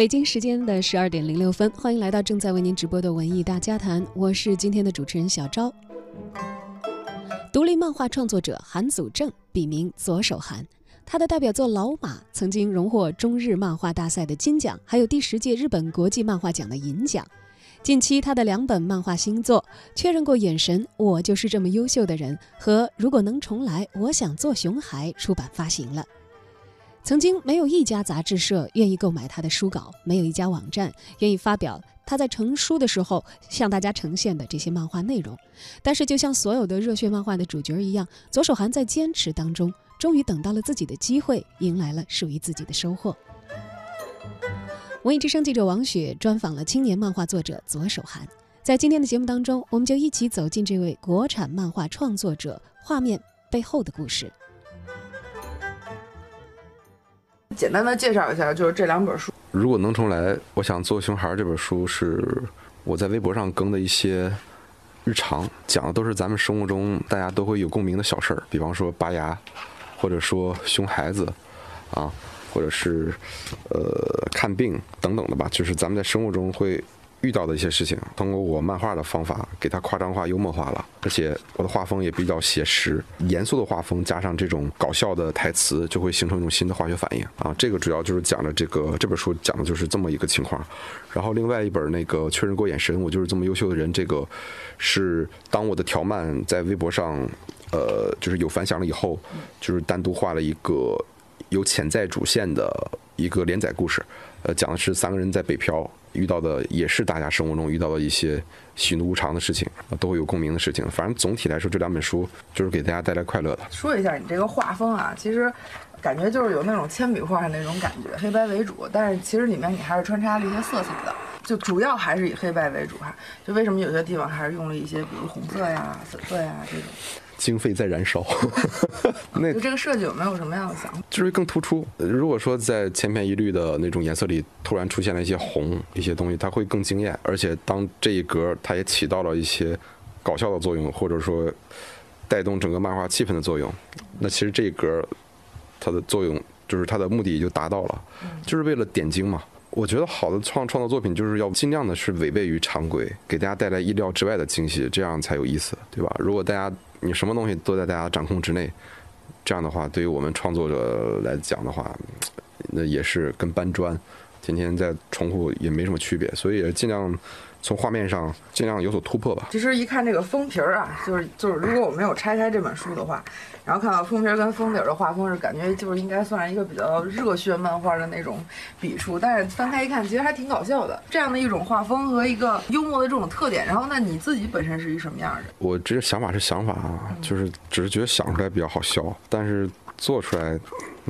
北京时间的十二点零六分，欢迎来到正在为您直播的文艺大家谈，我是今天的主持人小昭。独立漫画创作者韩祖正，笔名左手韩，他的代表作《老马》曾经荣获中日漫画大赛的金奖，还有第十届日本国际漫画奖的银奖。近期，他的两本漫画新作《确认过眼神》，我就是这么优秀的人和《如果能重来，我想做熊孩》出版发行了。曾经没有一家杂志社愿意购买他的书稿，没有一家网站愿意发表他在成书的时候向大家呈现的这些漫画内容。但是，就像所有的热血漫画的主角一样，左手寒在坚持当中，终于等到了自己的机会，迎来了属于自己的收获。文艺之声记者王雪专访了青年漫画作者左手寒，在今天的节目当中，我们就一起走进这位国产漫画创作者画面背后的故事。简单的介绍一下，就是这两本书。如果能重来，我想做熊孩这本书是我在微博上更的一些日常，讲的都是咱们生活中大家都会有共鸣的小事儿，比方说拔牙，或者说熊孩子，啊。或者是，呃，看病等等的吧，就是咱们在生活中会遇到的一些事情，通过我漫画的方法给它夸张化、幽默化了，而且我的画风也比较写实，严肃的画风加上这种搞笑的台词，就会形成一种新的化学反应啊。这个主要就是讲的这个这本书讲的就是这么一个情况。然后另外一本那个确认过眼神，我就是这么优秀的人，这个是当我的条漫在微博上，呃，就是有反响了以后，就是单独画了一个。有潜在主线的一个连载故事，呃，讲的是三个人在北漂遇到的，也是大家生活中遇到的一些喜怒无常的事情，都会有共鸣的事情。反正总体来说，这两本书就是给大家带来快乐的。说一下你这个画风啊，其实感觉就是有那种铅笔画的那种感觉，黑白为主，但是其实里面你还是穿插了一些色彩的，就主要还是以黑白为主哈。就为什么有些地方还是用了一些，比如红色呀、粉色呀这种。经费在燃烧 那这个设计有没有什么样的想法？就是更突出。如果说在千篇一律的那种颜色里，突然出现了一些红一些东西，它会更惊艳。而且当这一格它也起到了一些搞笑的作用，或者说带动整个漫画气氛的作用，那其实这一格它的作用就是它的目的就达到了，就是为了点睛嘛。我觉得好的创创作作品就是要尽量的是违背于常规，给大家带来意料之外的惊喜，这样才有意思，对吧？如果大家你什么东西都在大家掌控之内，这样的话，对于我们创作者来讲的话，那也是跟搬砖，天天在重复也没什么区别，所以也尽量。从画面上尽量有所突破吧。其实一看这个封皮儿啊，就是就是，如果我没有拆开这本书的话，然后看到封皮儿跟封底儿的画风，是感觉就是应该算是一个比较热血漫画的那种笔触。但是翻开一看，其实还挺搞笑的。这样的一种画风和一个幽默的这种特点，然后那你自己本身是一什么样的？我这想法是想法啊，就是只是觉得想出来比较好笑，但是做出来。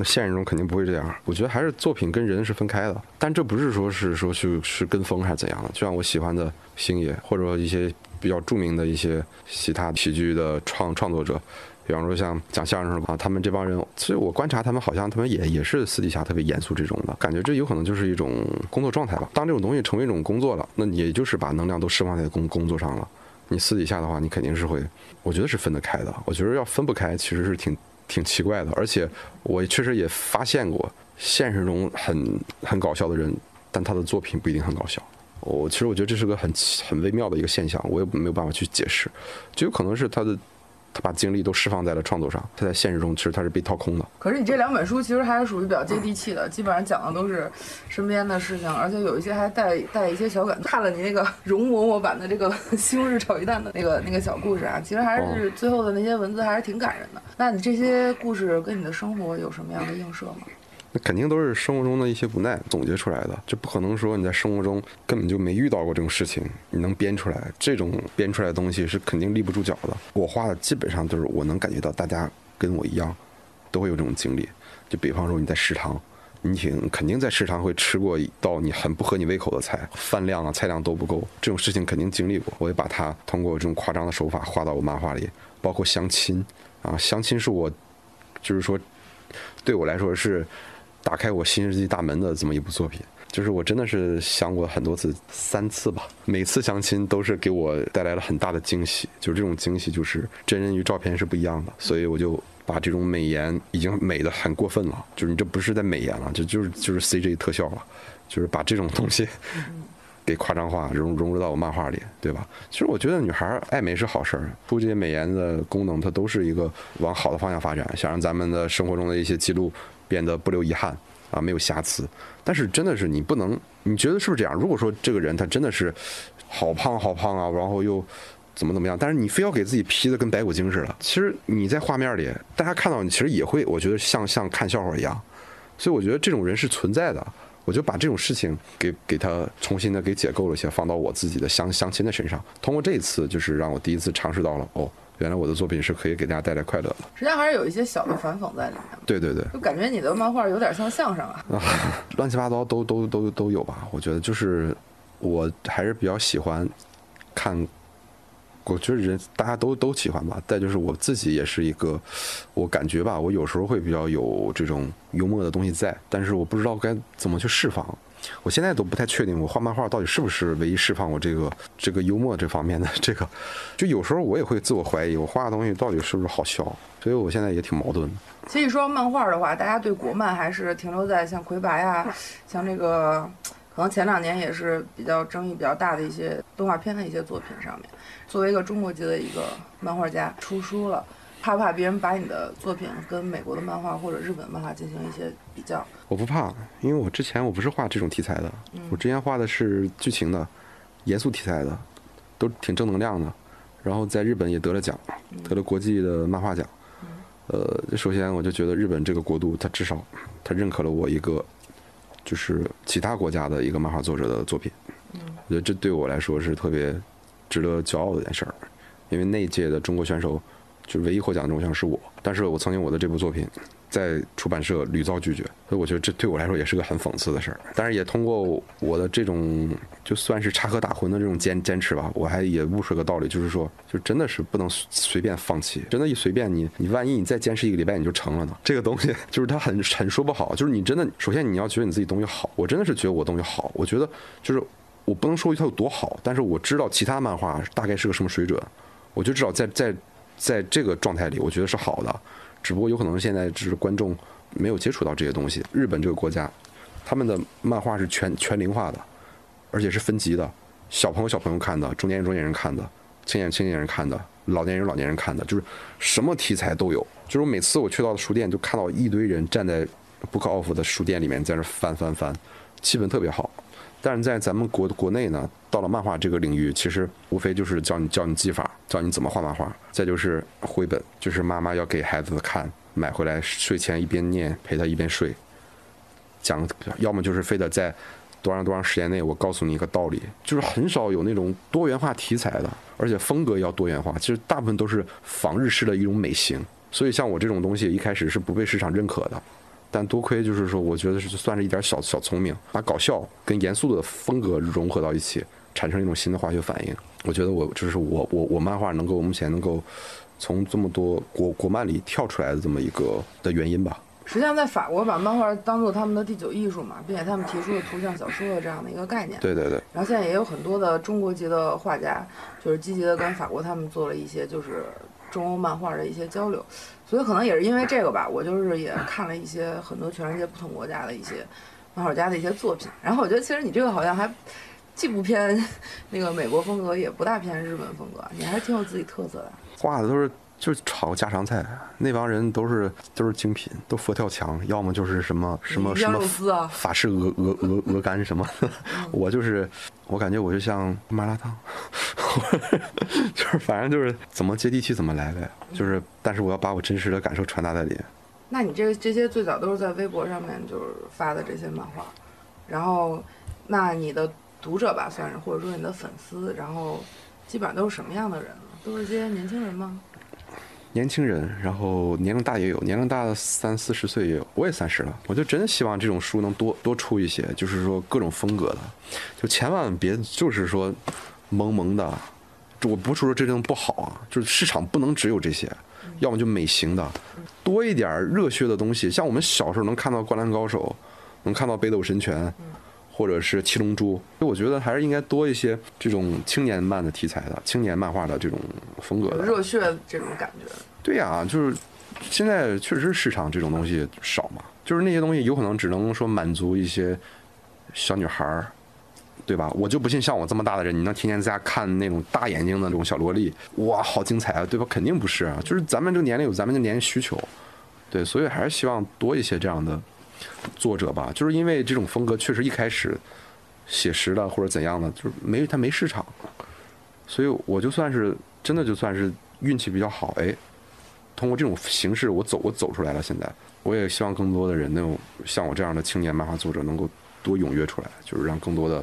那现实中肯定不会这样，我觉得还是作品跟人是分开的。但这不是说是说去是跟风还是怎样的。就像我喜欢的星爷，或者说一些比较著名的一些其他喜剧的创创作者，比方说像讲相声啊，他们这帮人，其实我观察他们好像他们也也是私底下特别严肃这种的感觉。这有可能就是一种工作状态吧。当这种东西成为一种工作了，那也就是把能量都释放在工工作上了。你私底下的话，你肯定是会，我觉得是分得开的。我觉得要分不开，其实是挺。挺奇怪的，而且我确实也发现过，现实中很很搞笑的人，但他的作品不一定很搞笑。我其实我觉得这是个很很微妙的一个现象，我也没有办法去解释，就有可能是他的。他把精力都释放在了创作上，他在现实中其实他是被掏空的。可是你这两本书其实还是属于比较接地气的，基本上讲的都是身边的事情，而且有一些还带带一些小感。看了你那个容嬷嬷版的这个西红柿炒鸡蛋的那个 那个小故事啊，其实还是最后的那些文字还是挺感人的。那你这些故事跟你的生活有什么样的映射吗？那肯定都是生活中的一些无奈总结出来的，就不可能说你在生活中根本就没遇到过这种事情，你能编出来这种编出来的东西是肯定立不住脚的。我画的基本上都是我能感觉到大家跟我一样，都会有这种经历。就比方说你在食堂，你挺肯定在食堂会吃过一道你很不合你胃口的菜，饭量啊菜量都不够，这种事情肯定经历过。我也把它通过这种夸张的手法画到我漫画里，包括相亲啊，相亲是我就是说对我来说是。打开我新世纪大门的这么一部作品，就是我真的是想过很多次，三次吧。每次相亲都是给我带来了很大的惊喜，就是这种惊喜，就是真人与照片是不一样的，所以我就。把这种美颜已经美的很过分了，就是你这不是在美颜了，就就是就是 CG 特效了，就是把这种东西给夸张化，融融入到我漫画里，对吧？其实我觉得女孩爱美是好事儿，出这些美颜的功能，它都是一个往好的方向发展，想让咱们的生活中的一些记录变得不留遗憾啊，没有瑕疵。但是真的是你不能，你觉得是不是这样？如果说这个人他真的是好胖好胖啊，然后又怎么怎么样，但是你非要给自己 P 的跟白骨精似的，其实你在画面里大家看到你，其实也会，我觉得像像看笑话一样。所以我觉得这种人是存在的，我就把这种事情给给他重新的给解构了一些，放到我自己的相相亲的身上。通过这一次，就是让我第一次尝试到了，哦，原来我的作品是可以给大家带来快乐的。实际上还是有一些小的反讽在里面。对对对，就感觉你的漫画有点像相声啊。乱七八糟都都都都有吧。我觉得就是我还是比较喜欢看，我觉得人大家都都喜欢吧。再就是我自己也是一个，我感觉吧，我有时候会比较有这种幽默的东西在，但是我不知道该怎么去释放。我现在都不太确定，我画漫画到底是不是唯一释放我这个这个幽默这方面的这个。就有时候我也会自我怀疑，我画的东西到底是不是好笑？所以我现在也挺矛盾的。其实说漫画的话，大家对国漫还是停留在像魁拔呀，像这个，可能前两年也是比较争议比较大的一些动画片的一些作品上面。作为一个中国籍的一个漫画家，出书了，怕不怕别人把你的作品跟美国的漫画或者日本漫画进行一些比较？我不怕，因为我之前我不是画这种题材的，我之前画的是剧情的、严肃题材的，都挺正能量的。然后在日本也得了奖，得了国际的漫画奖。呃，首先我就觉得日本这个国度，它至少它认可了我一个，就是其他国家的一个漫画作者的作品。我觉得这对我来说是特别值得骄傲的一件事儿，因为那一届的中国选手，就是唯一获奖的中国选手是我。但是我曾经我的这部作品在出版社屡遭拒绝，所以我觉得这对我来说也是个很讽刺的事儿。但是也通过我的这种就算是插科打诨的这种坚坚持吧，我还也悟出个道理，就是说，就真的是不能随随便放弃。真的，一随便你，你万一你再坚持一个礼拜你就成了呢？这个东西 就是它很很说不好。就是你真的，首先你要觉得你自己东西好，我真的是觉得我东西好。我觉得就是我不能说它有多好，但是我知道其他漫画大概是个什么水准，我就知道在在在这个状态里，我觉得是好的。只不过有可能现在只是观众没有接触到这些东西。日本这个国家，他们的漫画是全全龄化的，而且是分级的，小朋友小朋友看的，中年人中年人看的，青年青年人看的，老年人老年人看的，就是什么题材都有。就是我每次我去到的书店，就看到一堆人站在 Book Off 的书店里面在那翻翻翻，气氛特别好。但是在咱们国国内呢，到了漫画这个领域，其实无非就是教你教你技法，教你怎么画漫画，再就是绘本，就是妈妈要给孩子看，买回来睡前一边念陪他一边睡，讲，要么就是非得在多长多长时间内我告诉你一个道理，就是很少有那种多元化题材的，而且风格要多元化，其实大部分都是仿日式的一种美型，所以像我这种东西一开始是不被市场认可的。但多亏就是说，我觉得是算是一点小小聪明，把搞笑跟严肃的风格融合到一起，产生一种新的化学反应。我觉得我就是我我我漫画能够目前能够从这么多国国漫里跳出来的这么一个的原因吧。实际上，在法国把漫画当做他们的第九艺术嘛，并且他们提出了图像小说的这样的一个概念。对对对。然后现在也有很多的中国籍的画家，就是积极的跟法国他们做了一些就是中欧漫画的一些交流。所以可能也是因为这个吧，我就是也看了一些很多全世界不同国家的一些漫画家的一些作品。然后我觉得其实你这个好像还既不偏那个美国风格，也不大偏日本风格，你还是挺有自己特色的。画的都是就是炒家常菜，那帮人都是都是精品，都佛跳墙，要么就是什么什么什么法式鹅鹅鹅鹅肝什么。我就是我感觉我就像麻辣烫。就是反正就是怎么接地气怎么来呗，就是但是我要把我真实的感受传达在里。那你这这些最早都是在微博上面就是发的这些漫画，然后那你的读者吧算是或者说你的粉丝，然后基本上都是什么样的人呢？都是些年轻人吗？年轻人，然后年龄大也有，年龄大的三四十岁也有，我也三十了。我就真希望这种书能多多出一些，就是说各种风格的，就千万别就是说。萌萌的，我不是说这种不好啊，就是市场不能只有这些，要么就美型的，多一点热血的东西。像我们小时候能看到《灌篮高手》，能看到《北斗神拳》，或者是《七龙珠》，所以我觉得还是应该多一些这种青年漫的题材的、青年漫画的这种风格的热血这种感觉。对呀，就是现在确实市场这种东西少嘛，就是那些东西有可能只能说满足一些小女孩儿，对吧？我就不信像我这么大的人，你能天天在家看那种大眼睛的那种小萝莉，哇，好精彩啊，对吧？肯定不是啊，就是咱们这个年龄有咱们的年龄需求，对，所以还是希望多一些这样的作者吧，就是因为这种风格确实一开始写实的或者怎样的，就是没它没市场，所以我就算是真的就算是运气比较好，哎。通过这种形式，我走我走出来了。现在，我也希望更多的人能像我这样的青年漫画作者能够多踊跃出来，就是让更多的，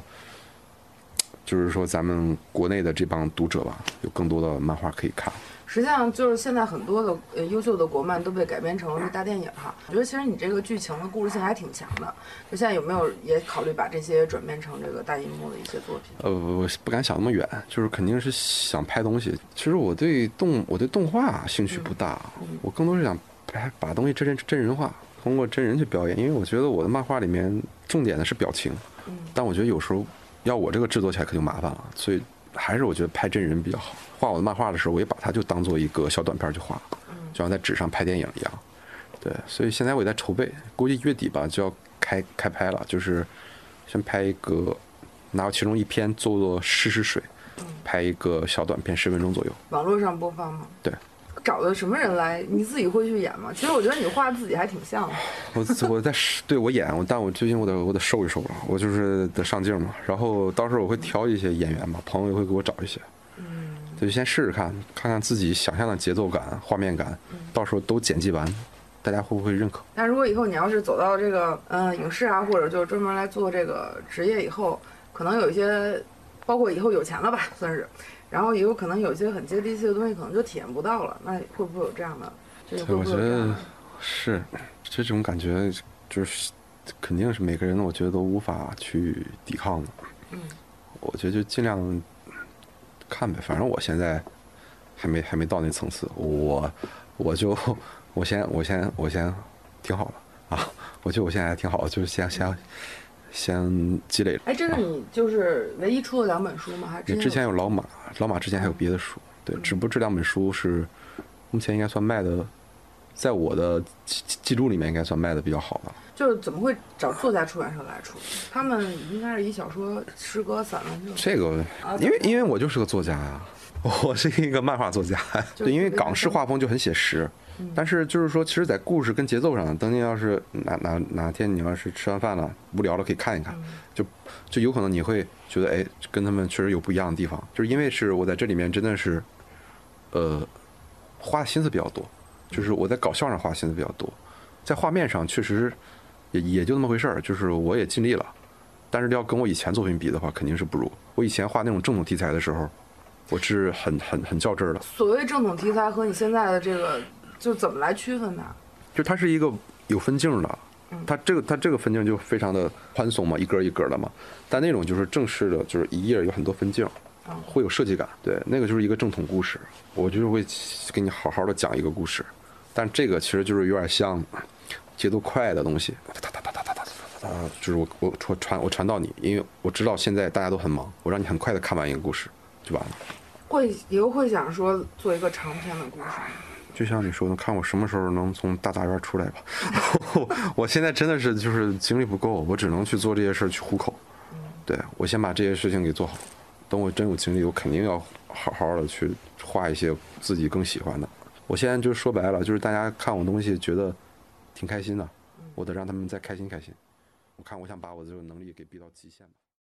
就是说咱们国内的这帮读者吧，有更多的漫画可以看。实际上，就是现在很多的呃优秀的国漫都被改编成了大电影哈。我觉得其实你这个剧情的故事性还挺强的。就现在有没有也考虑把这些转变成这个大荧幕的一些作品？呃，我不敢想那么远，就是肯定是想拍东西。其实我对动我对动画兴趣不大，我更多是想拍把东西真人真人化，通过真人去表演。因为我觉得我的漫画里面重点的是表情，但我觉得有时候要我这个制作起来可就麻烦了，所以还是我觉得拍真人比较好。画我的漫画的时候，我也把它就当做一个小短片去画，就像在纸上拍电影一样。对，所以现在我也在筹备，估计月底吧就要开开拍了，就是先拍一个，拿其中一篇做做试试水，拍一个小短片，十分钟左右。网络上播放吗？对。找的什么人来？你自己会去演吗？其实我觉得你画自己还挺像的。我我在对我演，我但我最近我得我得瘦一瘦了，我就是得上镜嘛。然后到时候我会挑一些演员嘛，朋友也会给我找一些。嗯就先试试看，看看自己想象的节奏感、画面感，到时候都剪辑完，大家会不会认可？那如果以后你要是走到这个嗯影视啊，或者就是专门来做这个职业以后，可能有一些，包括以后有钱了吧，算是，然后也有可能有一些很接地气的东西，可能就体验不到了。那会不会有这样的？这个我觉得是，这种感觉就是肯定是每个人，我觉得都无法去抵抗的。嗯，我觉得就尽量。看呗，反正我现在还没还没到那层次，我我就我先我先我先挺好了啊，我觉得我现在还挺好，就是先先先积累。哎，这是你就是唯一出的两本书吗？还是之前有老马，老马之前还有别的书，对，只不过这两本书是目前应该算卖的，在我的记记录里面应该算卖的比较好的。就是怎么会找作家出版社来出？他们应该是以小说、诗歌、散文这个，因为因为我就是个作家呀，我是一个漫画作家。对，因为港式画风就很写实，但是就是说，其实，在故事跟节奏上，等你要是哪哪哪天你要是吃完饭了无聊了，可以看一看，就就有可能你会觉得，哎，跟他们确实有不一样的地方。就是因为是我在这里面真的是，呃，花的心思比较多，就是我在搞笑上花心思比较多，在画面上确实。也也就那么回事儿，就是我也尽力了，但是要跟我以前作品比的话，肯定是不如。我以前画那种正统题材的时候，我是很很很较真儿的。所谓正统题材和你现在的这个，就怎么来区分呢？就它是一个有分镜的，它这个它这个分镜就非常的宽松嘛，一格一格的嘛。但那种就是正式的，就是一页有很多分镜，会有设计感。对，那个就是一个正统故事，我就是会给你好好的讲一个故事。但这个其实就是有点像。节奏快的东西，哒哒哒哒哒哒哒哒哒，就是我我传传我传到你，因为我知道现在大家都很忙，我让你很快的看完一个故事就完了。会以后会想说做一个长篇的故事。就像你说的，看我什么时候能从大杂院出来吧。我现在真的是就是精力不够，我只能去做这些事儿去糊口。对我先把这些事情给做好，等我真有精力，我肯定要好好的去画一些自己更喜欢的。我现在就说白了，就是大家看我东西觉得。挺开心的，我得让他们再开心开心。我看，我想把我这个能力给逼到极限吧。